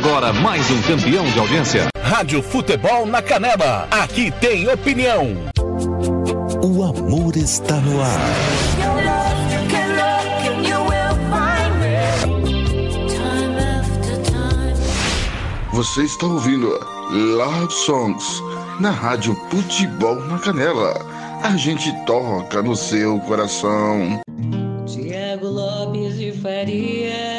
Agora mais um campeão de audiência. Rádio Futebol na Canela. Aqui tem opinião. O amor está no ar. Você está ouvindo Love Songs na Rádio Futebol na Canela. A gente toca no seu coração. Tiago Lopes de Faria.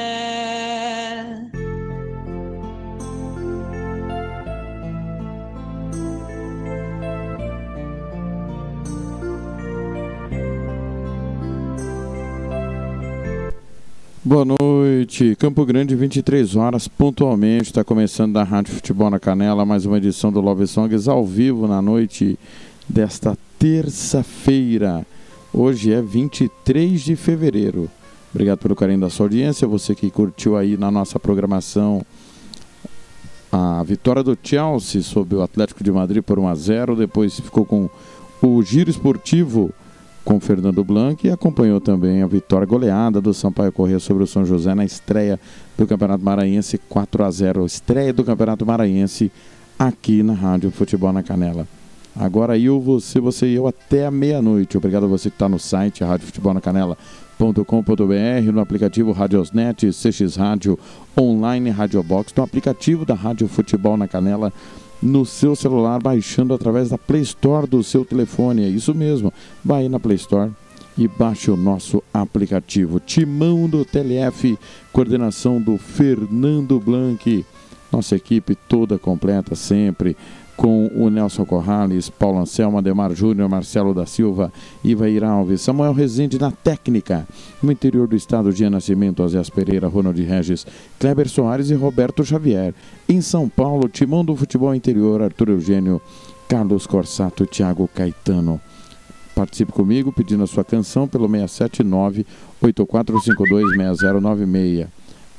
Boa noite, Campo Grande, 23 horas, pontualmente, está começando da Rádio Futebol na Canela, mais uma edição do Love Songs ao vivo na noite desta terça-feira. Hoje é 23 de fevereiro. Obrigado pelo carinho da sua audiência, você que curtiu aí na nossa programação a vitória do Chelsea sobre o Atlético de Madrid por 1 a 0, depois ficou com o Giro Esportivo com Fernando Blanc e acompanhou também a vitória goleada do Sampaio Corrêa sobre o São José na estreia do Campeonato Maranhense 4 a 0, estreia do Campeonato Maranhense aqui na Rádio Futebol na Canela. Agora eu, você, você e eu até a meia-noite. Obrigado a você que está no site Rádio Futebol na Canela.com.br, no aplicativo Radiosnet, CX Rádio, online Radiobox, no aplicativo da Rádio Futebol na Canela no seu celular, baixando através da Play Store do seu telefone. É isso mesmo. Vai na Play Store e baixe o nosso aplicativo. Timão do TLF, coordenação do Fernando Blanc. Nossa equipe toda completa sempre com o Nelson Corrales, Paulo Anselmo, Ademar Júnior, Marcelo da Silva, Ivair Alves, Samuel Rezende na técnica, no interior do estado de Nascimento, Azés Pereira, Ronald Regis, Kleber Soares e Roberto Xavier. Em São Paulo, Timão do Futebol Interior, Arthur Eugênio, Carlos Corsato, Thiago Caetano. Participe comigo pedindo a sua canção pelo 679 8452 6096.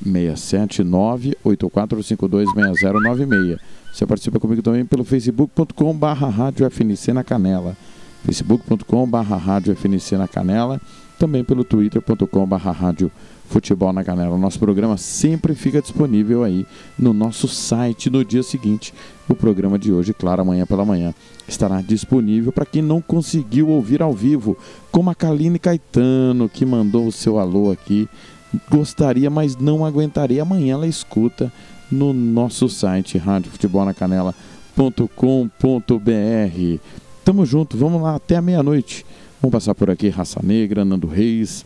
679 8452 6096 você participa comigo também pelo facebook.com barra rádio FNC na Canela. facebook.com barra rádio FNC na Canela. Também pelo twitter.com barra rádio Futebol na Canela. O nosso programa sempre fica disponível aí no nosso site no dia seguinte. O programa de hoje, claro, amanhã pela manhã, estará disponível para quem não conseguiu ouvir ao vivo, como a Kaline Caetano, que mandou o seu alô aqui. Gostaria, mas não aguentaria. Amanhã ela escuta no nosso site radiofutebolacanela.com.br. Tamo junto, vamos lá até a meia-noite. Vamos passar por aqui Raça Negra, Nando Reis,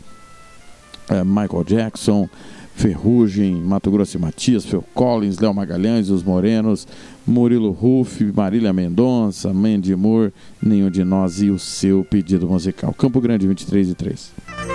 é, Michael Jackson, Ferrugem, Mato Grosso e Matias, Phil Collins, Léo Magalhães, Os Morenos, Murilo Ruff, Marília Mendonça, Mandy Moore, Nenhum de Nós e o seu pedido musical. Campo Grande 23 e 3.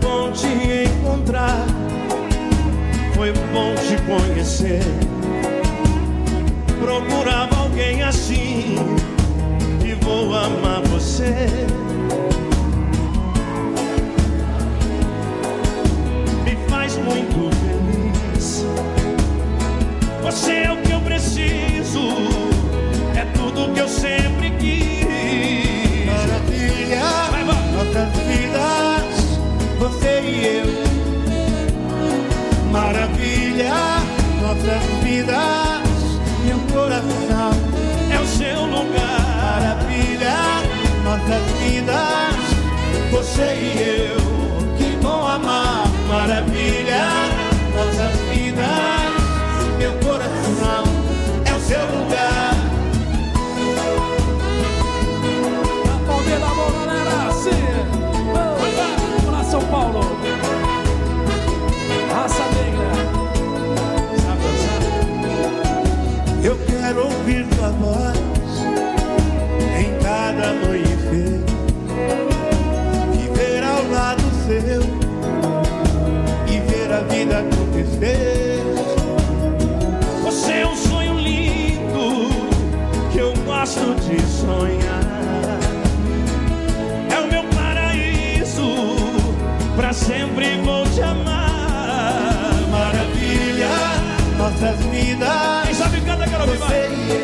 Bom te encontrar, foi bom te conhecer. Procurava alguém assim e vou amar você. Me faz muito feliz. Você é o que eu preciso, é tudo que eu sempre quis. Maravilha, Vai, vai. Você e eu. Maravilha, nossas vidas, meu coração. É o seu lugar. Maravilha, nossas vidas, você e eu. Que bom amar. Maravilha, nossas vidas, meu coração. É o seu lugar. Palmeira da mão, galera! Sim! quero ouvir tua voz em cada amanhecer. Viver ao lado seu e ver a vida acontecer. você e.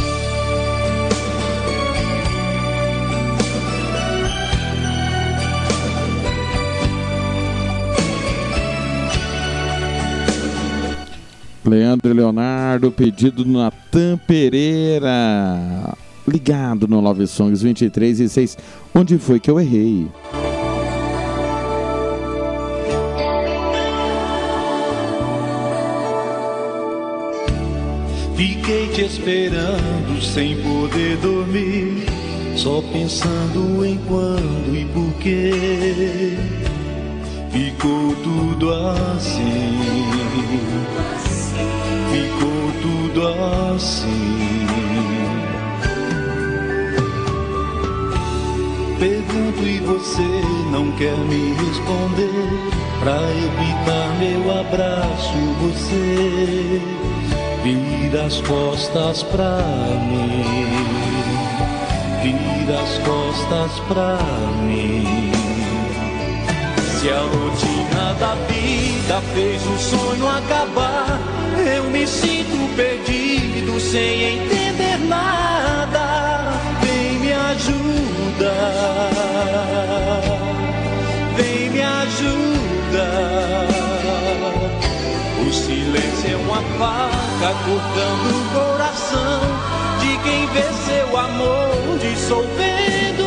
Leandro Leonardo, pedido do Natan Pereira. Ligado no Love Songs 23 e 6. Onde foi que eu errei? Fiquei te esperando sem poder dormir, só pensando em quando e por quê. Ficou tudo assim, ficou tudo assim. Pergunto e você não quer me responder. Pra evitar meu abraço, você vira as costas pra mim, vira as costas pra mim. Se a rotina da vida fez o sonho acabar, eu me sinto perdido sem entender nada. Vem me ajuda, vem me ajuda. O silêncio é uma faca cortando o coração de quem vê seu amor dissolvendo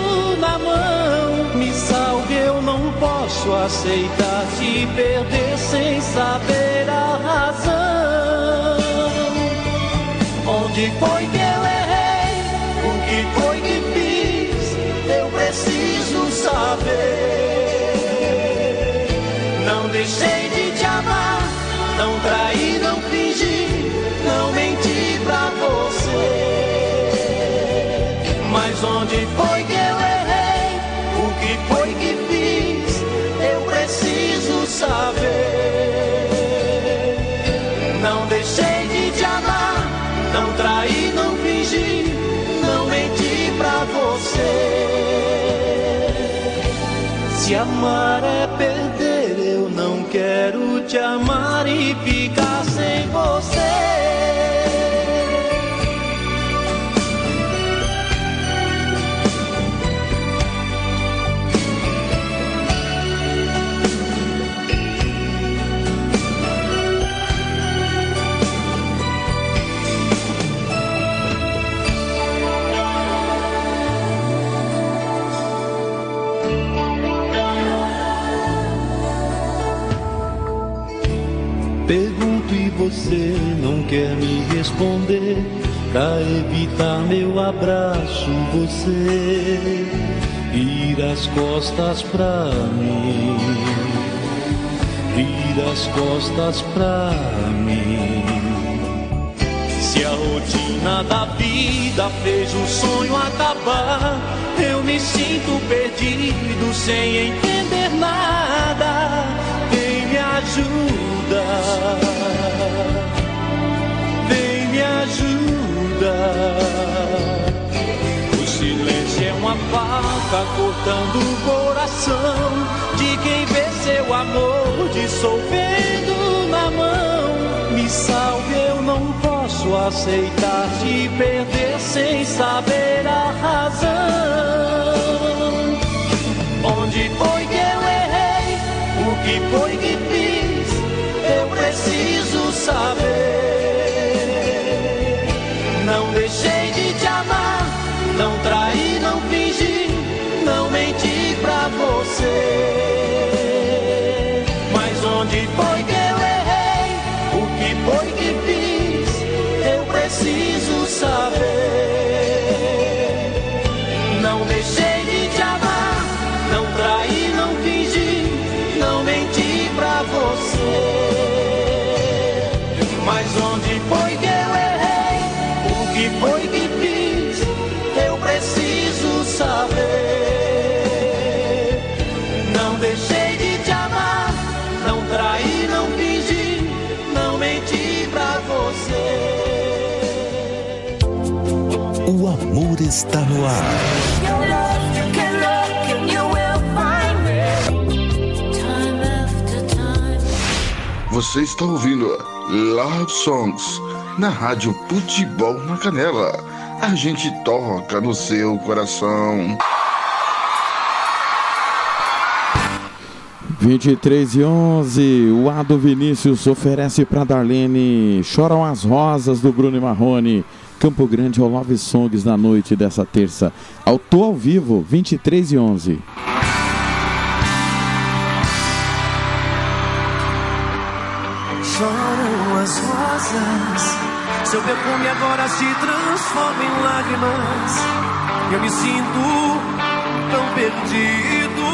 posso aceitar te perder sem saber a razão. Onde foi que eu errei? O que foi que fiz? Eu preciso saber. Não deixei de te amar. Não traí, não fingi, não menti pra você. Mas onde foi que saber. Não deixei de te amar, não traí, não fingi, não menti pra você. Se amar é perder, eu não quero te amar e ficar sem você. Quer me responder. Pra evitar meu abraço, você vira as costas pra mim. Vira as costas pra mim. Se a rotina da vida fez o sonho acabar, eu me sinto perdido sem entender nada. Vem me ajuda, O silêncio é uma faca cortando o coração de quem vê seu amor dissolvendo na mão. Me salve, eu não posso aceitar te perder sem saber a razão. Onde foi que eu errei? O que foi que fiz? Eu preciso saber. Mas onde foi que eu errei? O que foi que fiz? Eu preciso saber. Está no ar. Você está ouvindo Love Songs na Rádio Futebol na Canela. A gente toca no seu coração. 23 e 11, o Ado Vinícius oferece para Darlene Choram as Rosas do Bruno e Marrone. Campo Grande ao Love Songs na noite dessa terça. Autor ao vivo, 23 e 11. Choram as rosas, seu perfume agora se transforma em lágrimas. Eu me sinto tão perdido.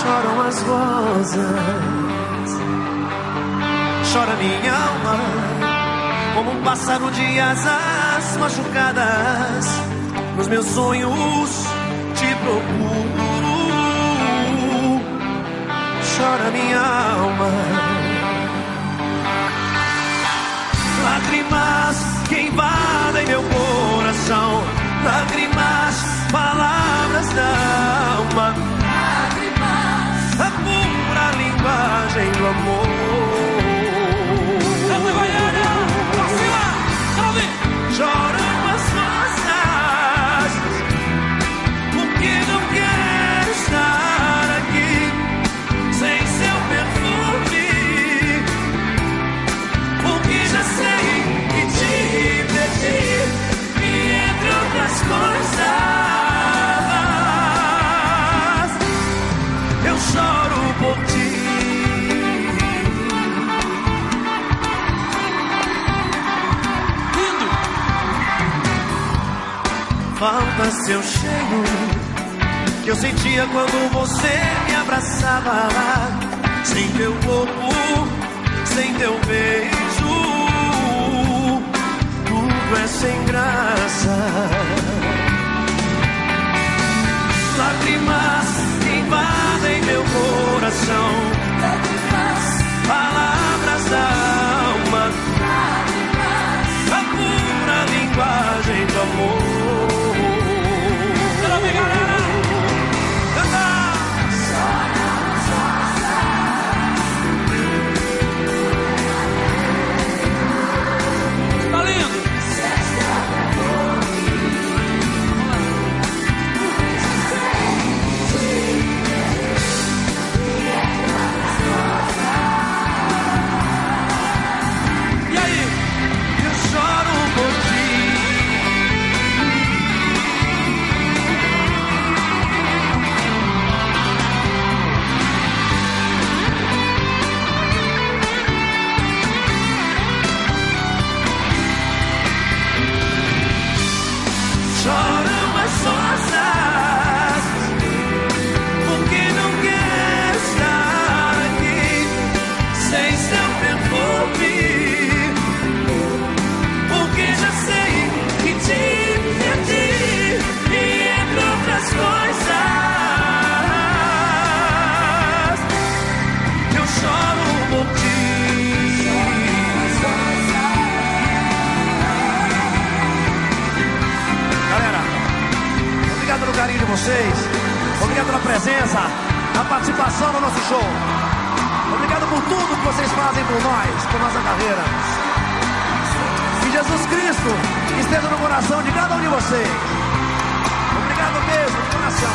Choram as rosas, chora minha alma, como um pássaro de asas machucadas. Nos meus sonhos te procuro chora minha alma. Lágrimas que invadem meu coração, lágrimas, palavras da alma, lágrimas, a pura linguagem do amor. Falta seu cheiro que eu sentia quando você me abraçava. Sem teu corpo, sem teu beijo, tudo é sem graça. Vocês. Obrigado pela presença, a participação no nosso show. Obrigado por tudo que vocês fazem por nós, por nossa carreira. Que Jesus Cristo esteja no coração de cada um de vocês. Obrigado mesmo, de coração.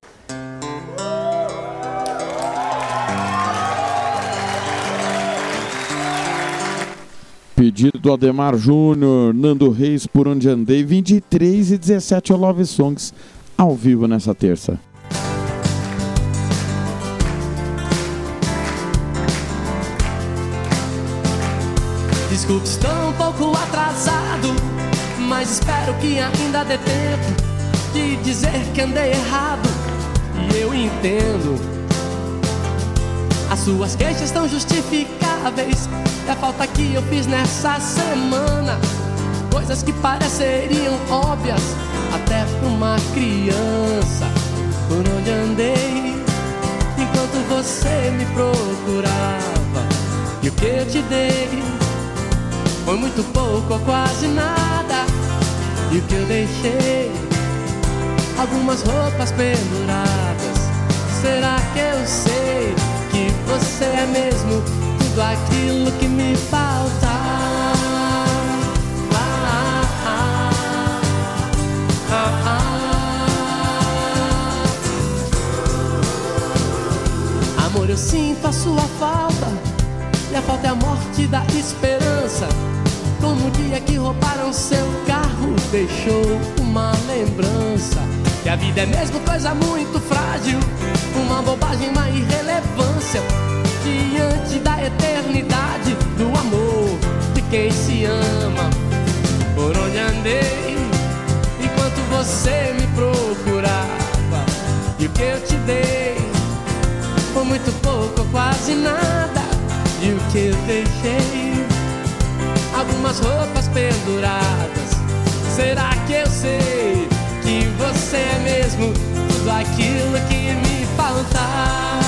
Pedido do Ademar Júnior, Nando Reis, por onde andei, 23 e 17 Love Songs, ao vivo nessa terça. Desculpe, estou um pouco atrasado, mas espero que ainda dê tempo de dizer que andei errado. E eu entendo. As suas queixas estão justificáveis. E a falta que eu fiz nessa semana. Coisas que pareceriam óbvias até pra uma criança. Por onde andei enquanto você me procurava. E o que eu te dei foi muito pouco ou quase nada. E o que eu deixei? Algumas roupas penduradas. Será que eu sei que você é mesmo tudo aquilo que me falta? Amor, eu sinto a sua falta. E a falta é a morte da esperança. Como o dia que roubaram seu carro, deixou uma lembrança. Que a vida é mesmo coisa muito frágil, uma bobagem, uma irrelevância. Diante da eternidade do amor de quem se ama. Por onde andei, enquanto você me procurava. E o que eu te dei foi muito pouco, quase nada. E o que eu deixei? Algumas roupas penduradas. Será que eu sei que você é mesmo tudo aquilo que me faltava?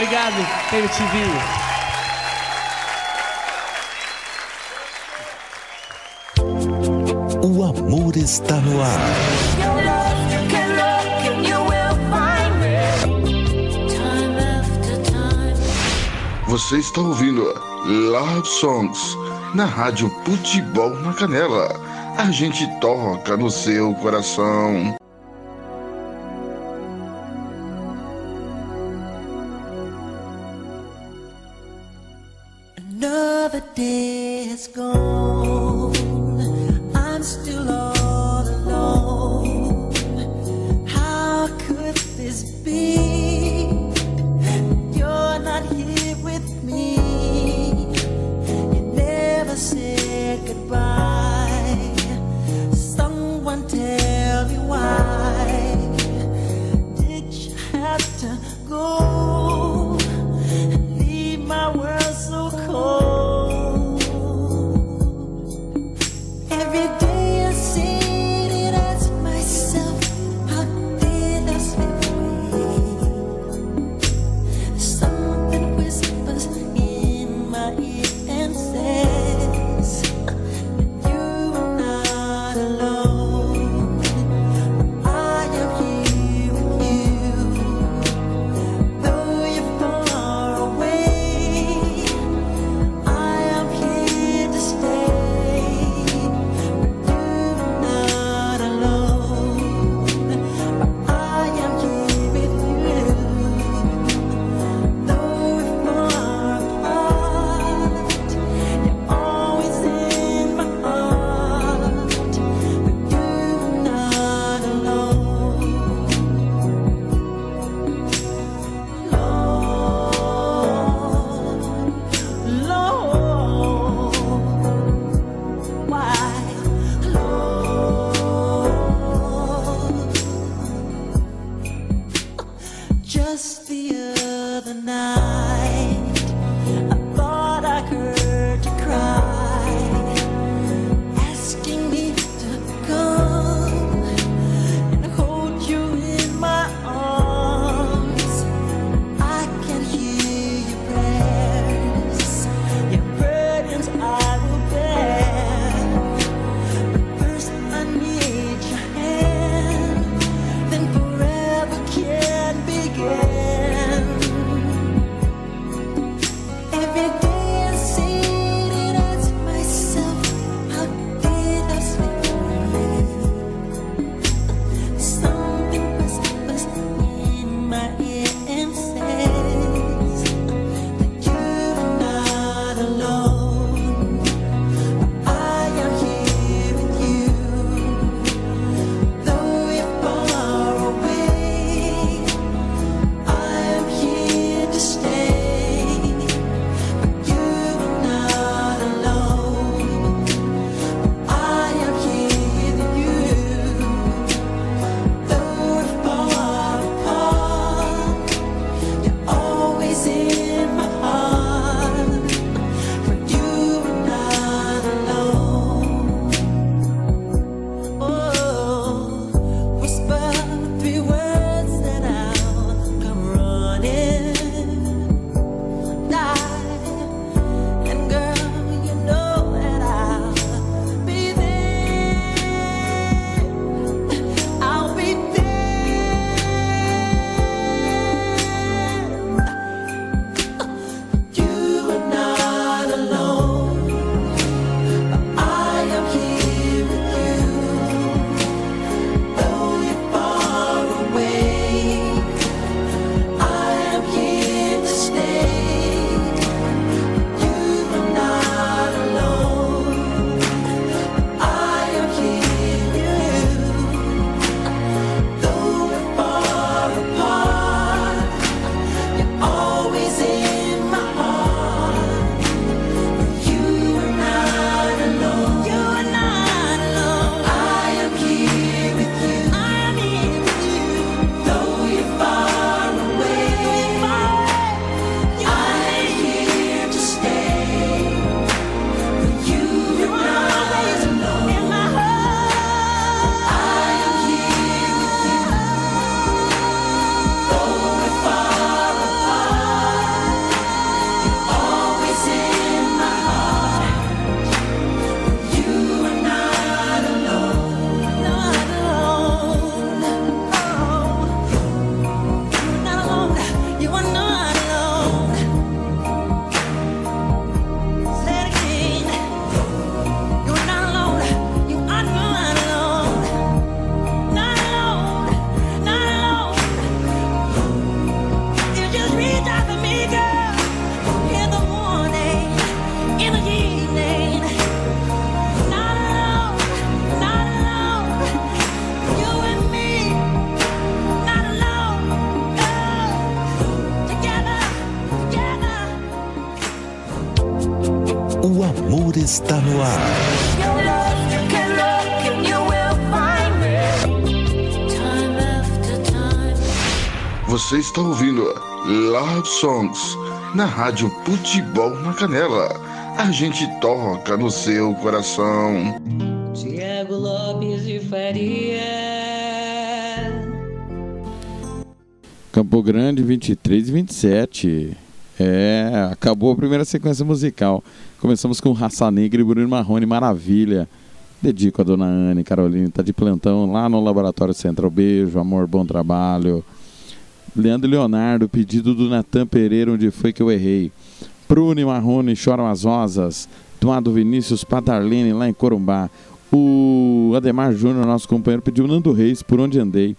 Obrigado, MTV. O amor está no ar. Você está ouvindo Love Songs na Rádio Futebol na Canela. A gente toca no seu coração. Time after time. Você está ouvindo Love Songs na Rádio Futebol na Canela. A gente toca no seu coração. Tiago Lopes de Faria. Campo Grande 23 e 27. É, acabou a primeira sequência musical. Começamos com Raça Negra e Bruno Marrone, maravilha. Dedico a dona Anne Carolina, tá de plantão lá no Laboratório Central. Beijo, amor, bom trabalho. Leandro Leonardo, pedido do Natan Pereira, onde foi que eu errei. Bruno e Marrone, Choram as Rosas. Eduardo Vinícius Patarlene, lá em Corumbá. O Ademar Júnior, nosso companheiro, pediu Nando Reis, Por Onde Andei.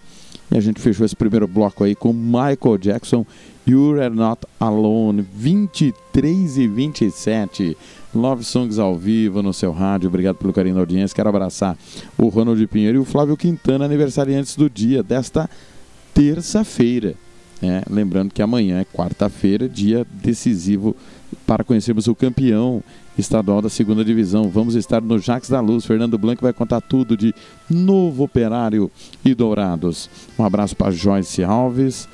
E a gente fechou esse primeiro bloco aí com Michael Jackson, You Are Not Alone, 23 e 27. Love Songs ao vivo no seu rádio. Obrigado pelo carinho da audiência. Quero abraçar o Ronald Pinheiro e o Flávio Quintana, aniversariantes do dia, desta terça-feira. É, lembrando que amanhã é quarta-feira, dia decisivo para conhecermos o campeão estadual da segunda divisão. Vamos estar no Jax da Luz. Fernando Blanco vai contar tudo de Novo Operário e Dourados. Um abraço para Joyce Alves,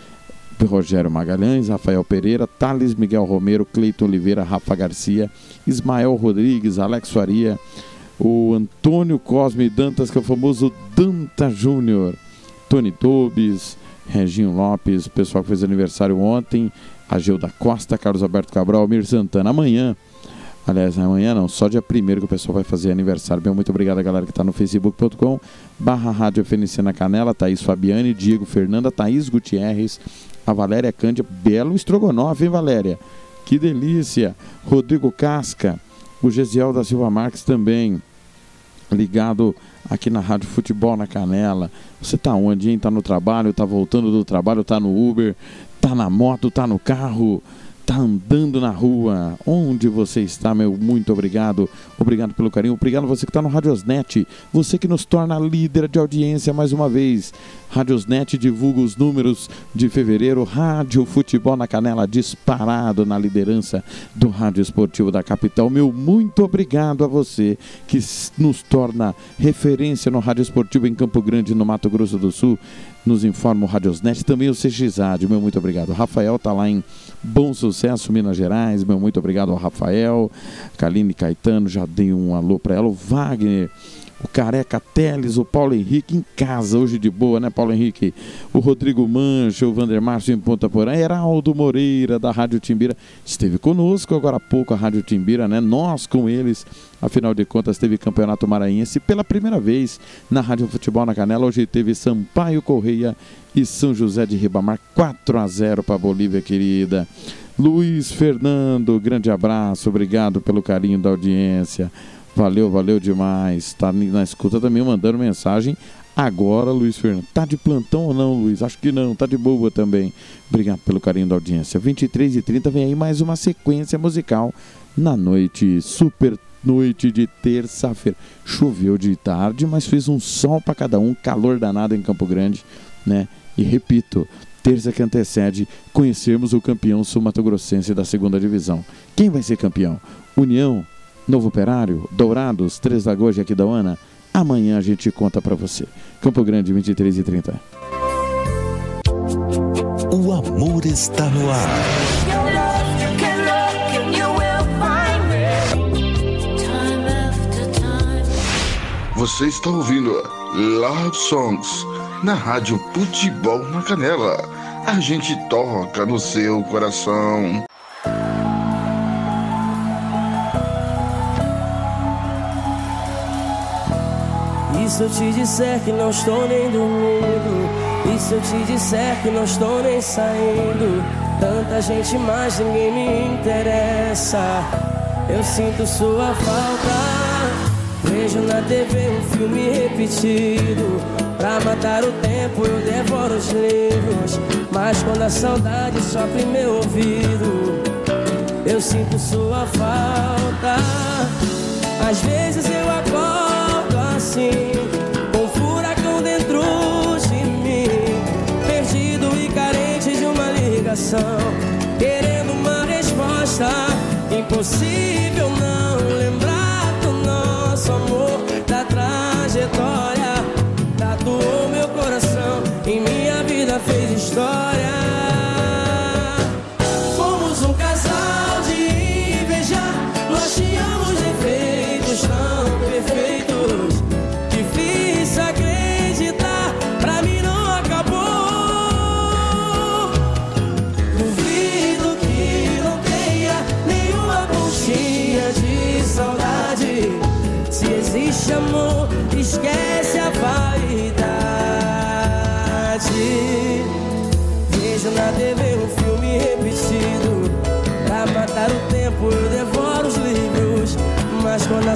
Rogério Magalhães, Rafael Pereira, Thales Miguel Romero, Cleiton Oliveira, Rafa Garcia, Ismael Rodrigues, Alex Faria, o Antônio Cosme Dantas, que é o famoso Danta Júnior, Tony Tobes, Reginho Lopes, pessoal que fez aniversário ontem, Agilda Costa, Carlos Alberto Cabral, Mir Santana. Amanhã, aliás, amanhã não, só dia primeiro que o pessoal vai fazer aniversário. Bem, muito obrigado a galera que está no facebook.com barra Rádio FNC na Canela, Thaís Fabiane, Diego Fernanda, Thaís Gutierrez, a Valéria Cândia, belo estrogonofe, hein, Valéria? Que delícia! Rodrigo Casca, o Gesiel da Silva Marques também, ligado aqui na Rádio Futebol na Canela. Você tá onde, hein? Tá no trabalho, tá voltando do trabalho, tá no Uber, tá na moto, tá no carro, tá andando na rua. Onde você está, meu? Muito obrigado. Obrigado pelo carinho. Obrigado você que está no Radiosnet. Você que nos torna líder de audiência mais uma vez. Radiosnet divulga os números de fevereiro. Rádio Futebol na Canela disparado na liderança do Rádio Esportivo da capital. Meu muito obrigado a você que nos torna referência no Rádio Esportivo em Campo Grande, no Mato Grosso do Sul. Nos informa o Radiosnet, também o CXAD. Meu muito obrigado. Rafael está lá em Bom Sucesso, Minas Gerais. Meu muito obrigado ao Rafael. Kaline Caetano, já dei um alô para ela. O Wagner. O Careca Teles, o Paulo Henrique em casa, hoje de boa, né, Paulo Henrique? O Rodrigo Mancha, o Vander Márcio em Ponta Porã, Heraldo Moreira, da Rádio Timbira, esteve conosco agora há pouco, a Rádio Timbira, né? Nós com eles, afinal de contas, teve Campeonato Maranhense pela primeira vez na Rádio Futebol na Canela. Hoje teve Sampaio Correia e São José de Ribamar, 4 a 0 para a Bolívia, querida. Luiz Fernando, grande abraço, obrigado pelo carinho da audiência. Valeu, valeu demais. Tá na escuta também mandando mensagem. Agora, Luiz Fernando. Tá de plantão ou não, Luiz? Acho que não. Tá de boa também. Obrigado pelo carinho da audiência. 23 e 30 vem aí mais uma sequência musical na noite, super noite de terça-feira. Choveu de tarde, mas fez um sol para cada um, calor danado em Campo Grande, né? E repito, terça que antecede conhecermos o campeão sul-mato-grossense da segunda divisão. Quem vai ser campeão? União, Novo Operário, Dourados, Três Lagoas e Aquidauana. Amanhã a gente conta pra você. Campo Grande, 23 e 30. O amor está no ar. Você está ouvindo Love Songs na Rádio Futebol na Canela. A gente toca no seu coração. E se eu te disser que não estou nem dormindo? E se eu te disser que não estou nem saindo? Tanta gente, mas ninguém me interessa. Eu sinto sua falta. Vejo na TV um filme repetido. Pra matar o tempo eu devoro os livros. Mas quando a saudade sopra em meu ouvido, eu sinto sua falta. Às vezes eu acordo Assim, com um furacão dentro de mim, perdido e carente de uma ligação, querendo uma resposta, impossível não lembrar do nosso amor, da trajetória.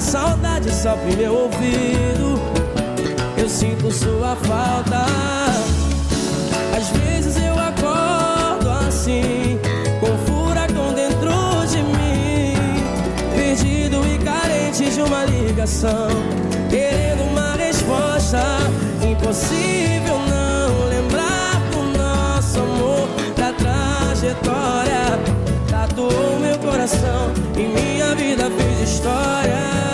Saudade sopra em meu ouvido, eu sinto sua falta. Às vezes eu acordo assim, com furacão dentro de mim, perdido e carente de uma ligação, querendo uma resposta. Impossível não lembrar do nosso amor, da trajetória. Tatuou meu coração e minha vida fez história.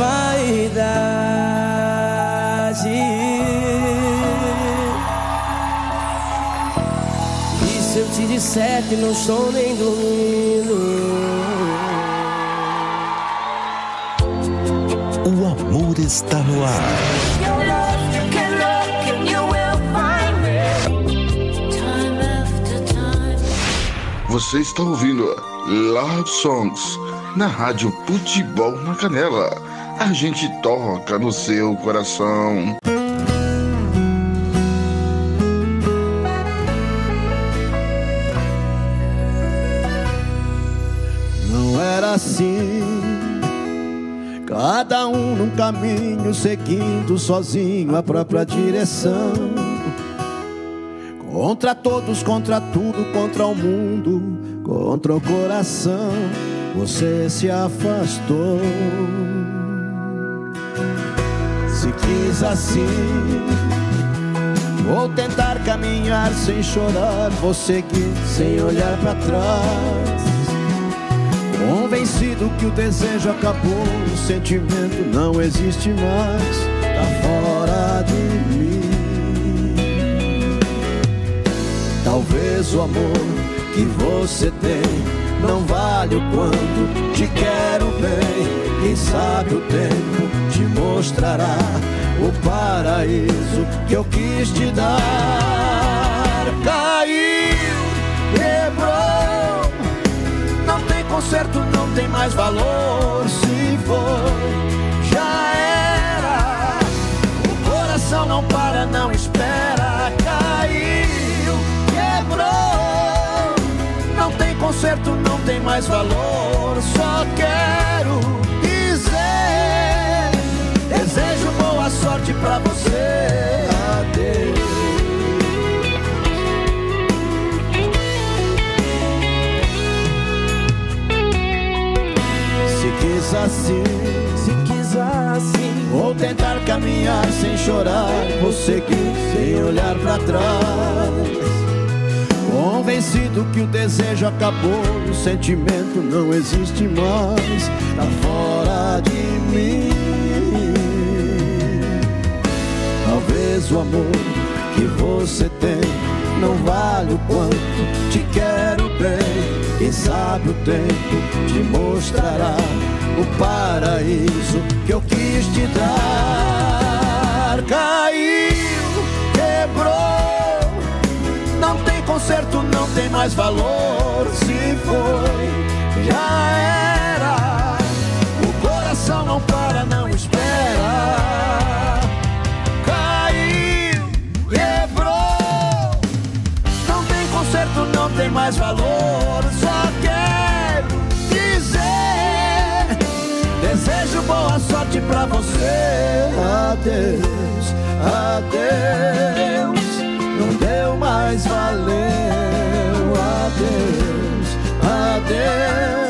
Vaidade. E se eu te disser que não estou nem dormindo? O amor está no ar. Your love, you can look and you will find me. Time after time. Você está ouvindo Love Songs na Rádio Futebol na Canela. A gente toca no seu coração. Não era assim. Cada um num caminho seguindo sozinho a própria direção. Contra todos, contra tudo, contra o mundo, contra o coração. Você se afastou. Assim, vou tentar caminhar sem chorar. Vou seguir sem olhar para trás. Convencido que o desejo acabou, o sentimento não existe mais, tá fora de mim. Talvez o amor que você tem não vale o quanto te quero bem. Quem sabe o tempo te mostrará o paraíso que eu quis te dar. Caiu, quebrou. Não tem conserto, não tem mais valor. Se foi, já era. O coração não para, não espera. Caiu, quebrou. Não tem conserto, não tem mais valor. Só quero sorte pra você. Adeus. Se quis assim, Se quis assim, vou tentar caminhar sem chorar. Vou seguir sem olhar pra trás. Convencido que o desejo acabou, o sentimento não existe mais, tá fora de mim. O amor que você tem não vale o quanto te quero bem. Quem sabe o tempo te mostrará o paraíso que eu quis te dar. Caiu, quebrou, não tem conserto, não tem mais valor. Se foi, já era. O coração não para, não espera. tem mais valor. Só quero dizer: desejo boa sorte pra você. Adeus, adeus, não deu mais valeu. Adeus, adeus.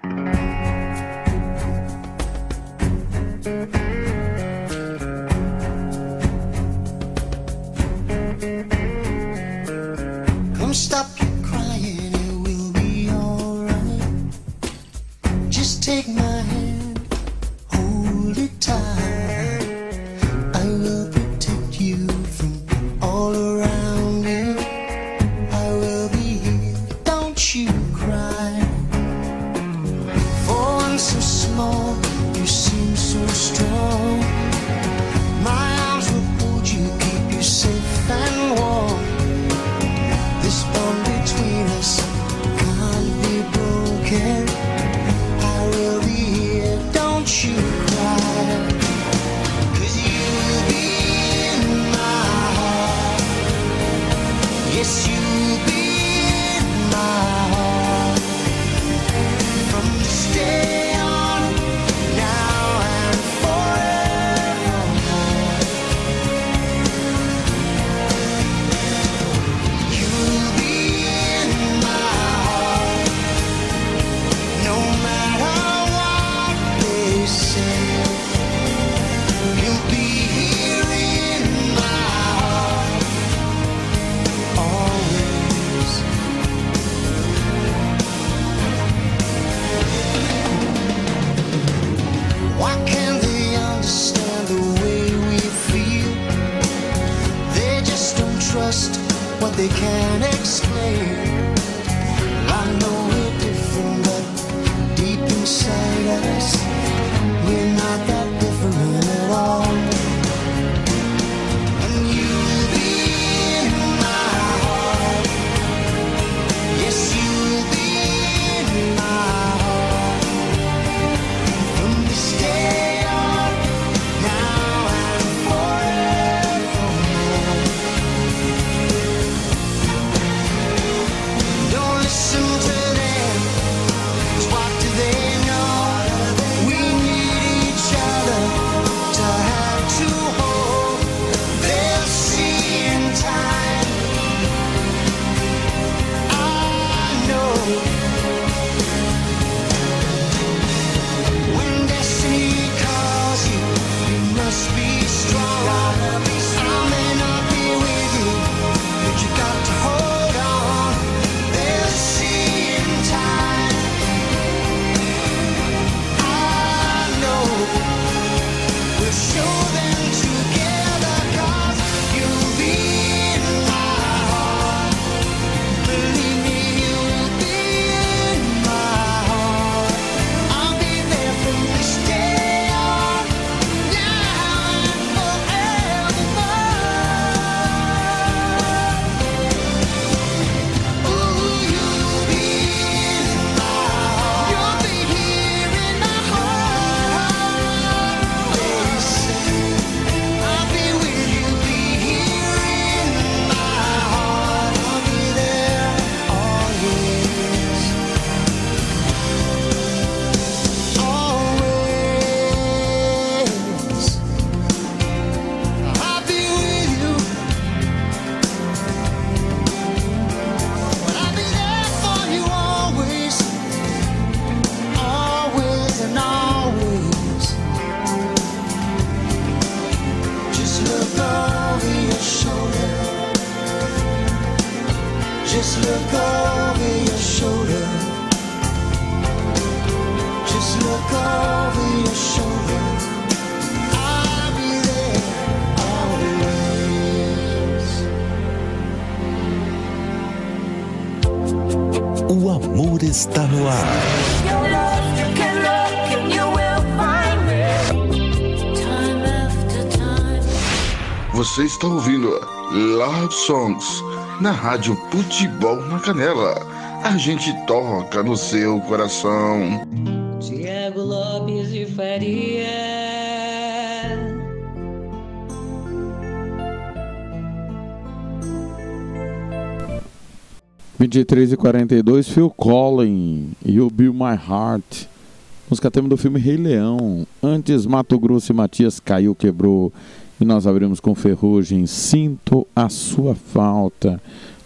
Está ouvindo Love Songs na Rádio Futebol na Canela. A gente toca no seu coração. Tiago Lopes de Faria. 23 e 42, Phil Collins, You Be My Heart. Música tema do filme Rei Leão. Antes, Mato Grosso e Matias caiu, quebrou. E nós abrimos com Ferrugem. Sinto a sua falta.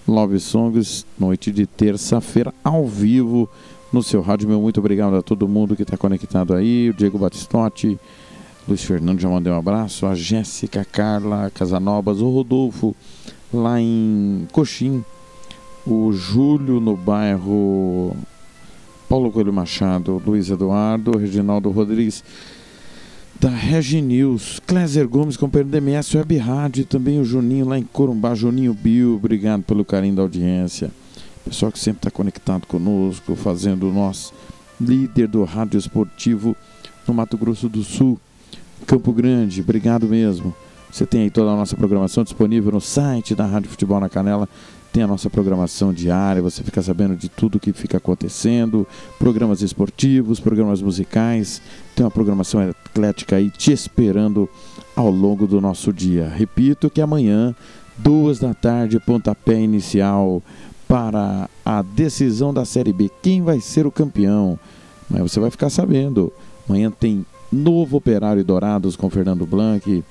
Love Songs, noite de terça-feira, ao vivo, no seu rádio. Meu muito obrigado a todo mundo que está conectado aí. O Diego Batistotti, Luiz Fernando já mandei um abraço. A Jéssica, Carla, Casanovas, o Rodolfo, lá em Coxim o Júlio no bairro Paulo Coelho Machado, Luiz Eduardo, Reginaldo Rodrigues, da Regi News, Cléser Gomes, companheiro do MS Web Rádio, e também o Juninho lá em Corumbá, Juninho Bill, obrigado pelo carinho da audiência. Pessoal que sempre está conectado conosco, fazendo nosso líder do rádio esportivo no Mato Grosso do Sul, Campo Grande, obrigado mesmo. Você tem aí toda a nossa programação disponível no site da Rádio Futebol na Canela. Tem a nossa programação diária, você fica sabendo de tudo que fica acontecendo, programas esportivos, programas musicais. Tem uma programação eclética aí te esperando ao longo do nosso dia. Repito que amanhã, duas da tarde, pontapé inicial para a decisão da Série B. Quem vai ser o campeão? Mas você vai ficar sabendo. Amanhã tem novo Operário Dourados com Fernando Blanc,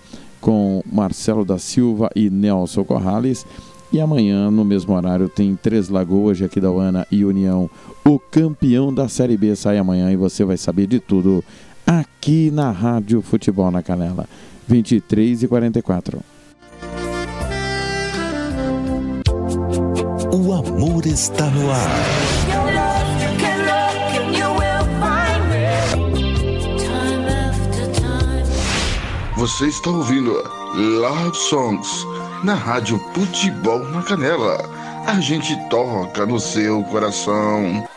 com Marcelo da Silva e Nelson Corrales. E amanhã, no mesmo horário, tem Três Lagoas, Jaquidauana e União. O campeão da Série B sai amanhã e você vai saber de tudo aqui na Rádio Futebol na Canela. 23 e 44. O amor está no ar. Você está ouvindo Love Songs na Rádio Futebol na Canela. A gente toca no seu coração.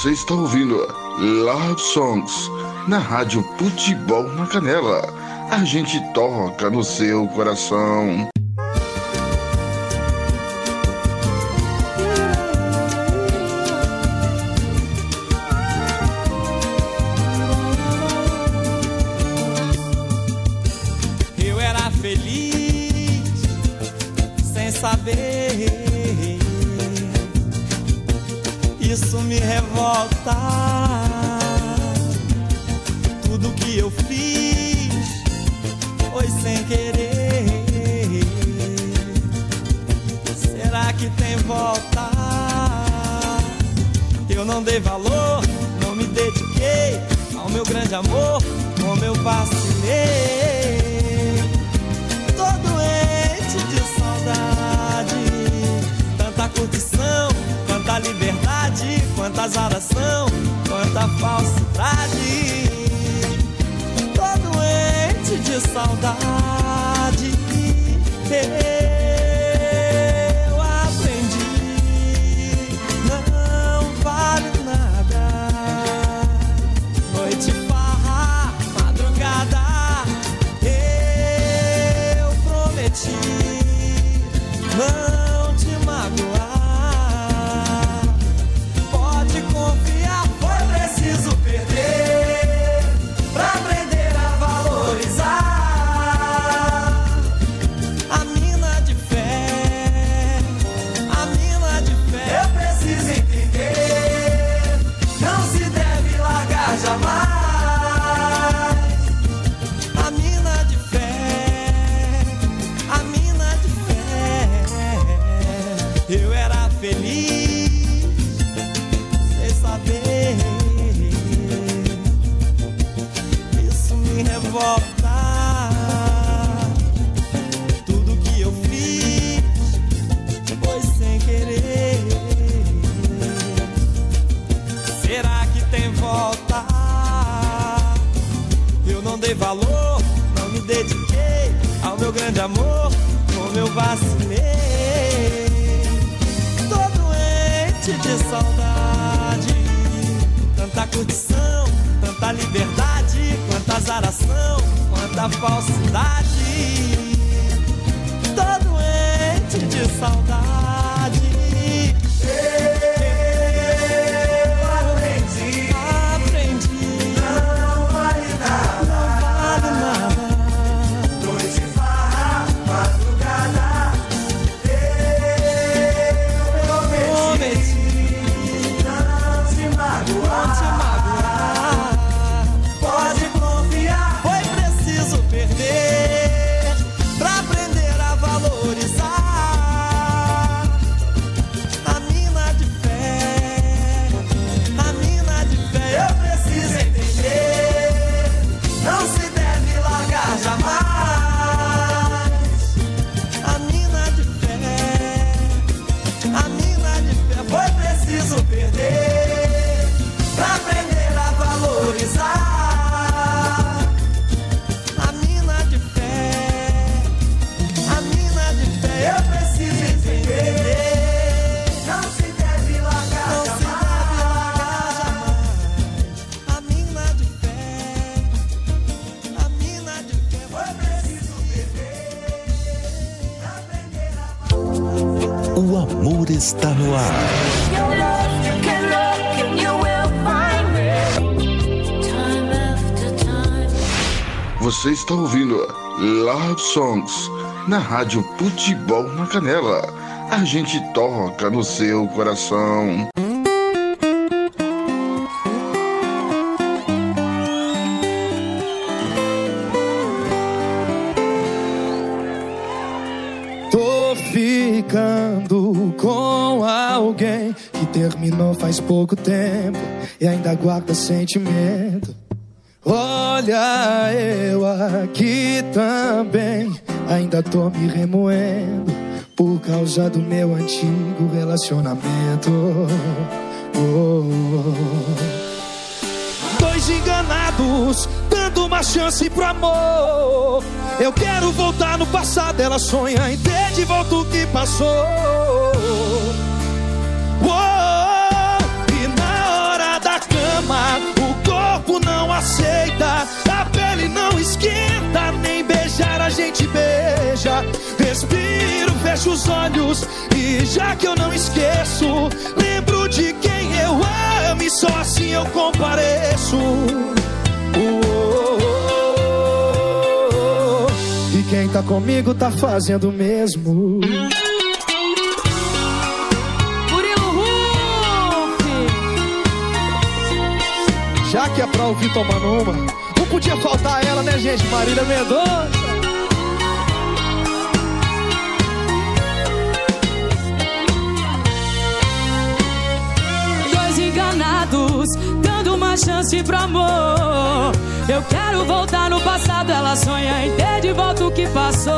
Você está ouvindo Love Songs na Rádio Futebol na Canela. A gente toca no seu coração. Eu era feliz sem saber. Isso me revolta. Tudo que eu fiz foi sem querer. Será que tem volta? Eu não dei valor, não me dediquei ao meu grande amor, como eu vacilei. Tô doente de saudade, tanta curtição, liberdade, quanta azaração, quanta falsidade. Tô doente de saudade. Eu não dei valor, não me dediquei ao meu grande amor, como eu vacilei. Tô doente de saudade, tanta curtição, tanta liberdade, quanta azaração, quanta falsidade. Tô doente de saudade. Você está ouvindo Love Songs na Rádio Futebol na Canela. A gente toca no seu coração. Tô ficando com alguém que terminou faz pouco tempo e ainda guarda sentimento. Olha, eu aqui também ainda tô me remoendo por causa do meu antigo relacionamento. Oh, oh, oh. Dois enganados, dando uma chance pro amor. Eu quero voltar no passado, ela sonha em ter de volta o que passou. Oh, e na hora da cama, corpo não aceita, a pele não esquenta, nem beijar a gente beija. Respiro, fecho os olhos e já que eu não esqueço, lembro de quem eu amo e só assim eu compareço. Oh, oh, oh, oh. E quem tá comigo tá fazendo o mesmo. Já que é pra ouvir tomando uma, não podia faltar ela, né, gente? Marília Mendonça. Dois enganados, dando uma chance pro amor. Eu quero voltar no passado, ela sonha em ter de volta o que passou.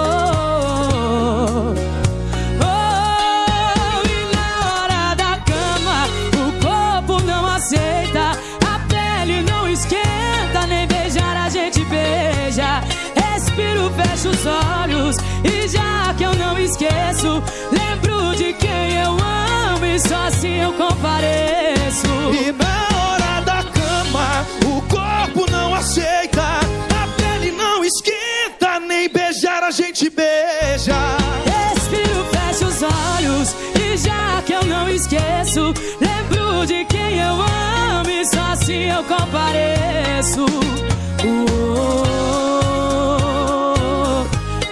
Olhos e já que eu não esqueço, lembro de quem eu amo e só assim eu compareço. E na hora da cama, o corpo não aceita, a pele não esquenta, nem beijar a gente beija. Respiro, fecho os olhos e já que eu não esqueço, lembro de quem eu amo e só assim eu compareço. Oh,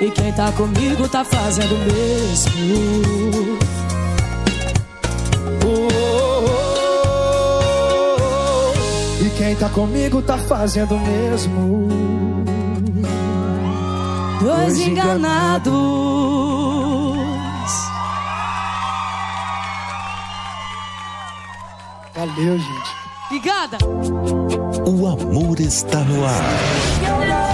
e quem tá comigo tá fazendo o mesmo. Oh, e quem tá comigo tá fazendo o mesmo. Dois enganados. Valeu, gente. Obrigada. O amor está no ar.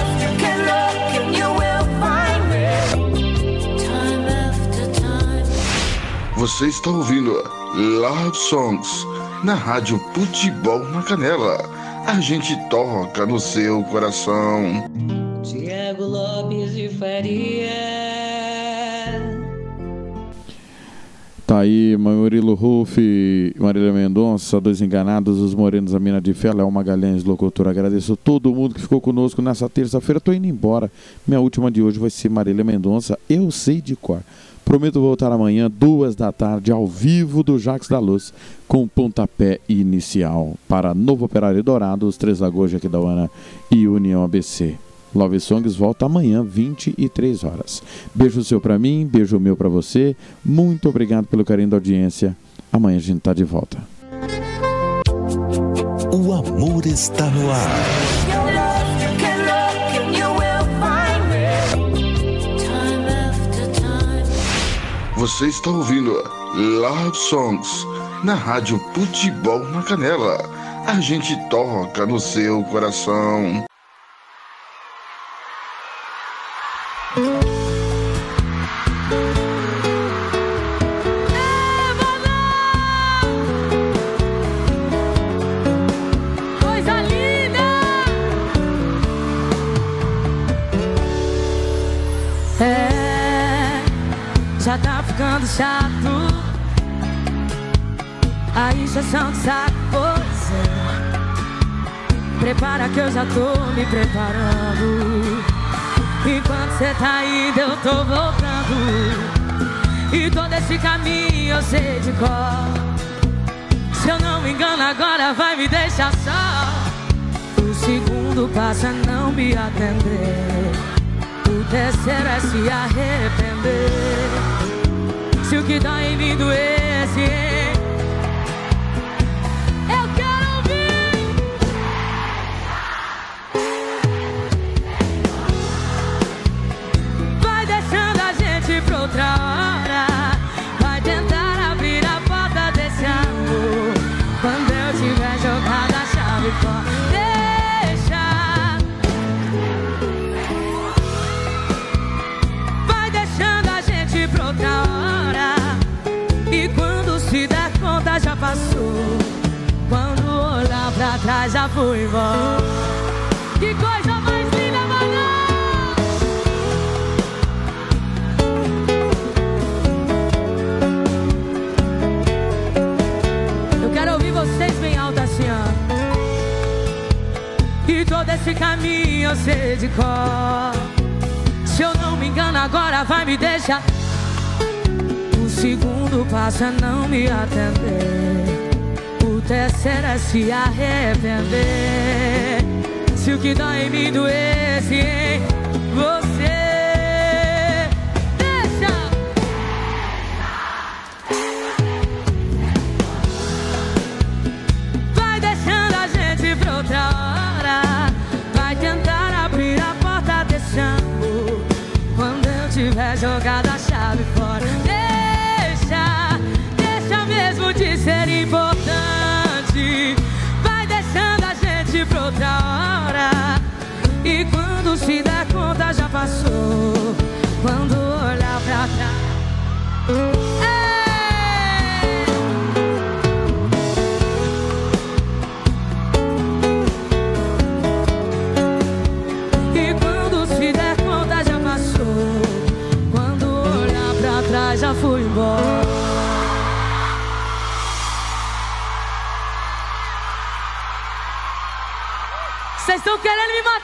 Você está ouvindo Love Songs na Rádio Futebol na Canela. A gente toca no seu coração. Tiago Lopes de Faria. Tá aí Murilo Ruff, Marília Mendonça, Dois Enganados, Os Morenos, a Mina de Fé, Léo Magalhães, locutor. Agradeço todo mundo que ficou conosco nessa terça-feira. Tô indo embora. Minha última de hoje vai ser Marília Mendonça. Eu sei de cor. Prometo voltar amanhã, duas da tarde, ao vivo do Jacques da Luz, com pontapé inicial para Novo Operário Dourado, os Três Lagoas, Jaquidauana e União ABC. Love Songs volta amanhã, 23 horas. Beijo seu pra mim, beijo meu pra você. Muito obrigado pelo carinho da audiência. Amanhã a gente tá de volta. O amor está no ar. Você está ouvindo Love Songs na Rádio Futebol na Canela. A gente toca no seu coração. Tô me preparando. Enquanto cê tá indo, eu tô voltando. E todo esse caminho eu sei de cor. Se eu não me engano, agora vai me deixar só. O segundo passa a não me atender. O terceiro é se arrepender. Se o que dói em mim doesse, hein? Olhar pra trás já fui embora. Que coisa mais linda, mano! Eu quero ouvir vocês bem alto assim, ó. E todo esse caminho eu sei de cor. Se eu não me engano, agora vai me deixar. O segundo passa não me atender. Terceiro é se arrepender. Se o que dói em mim doesse em Quando se der conta já passou. Quando olhar pra trás. E quando se der conta já passou. Quando olhar pra trás já fui embora. Vocês estão querendo me matar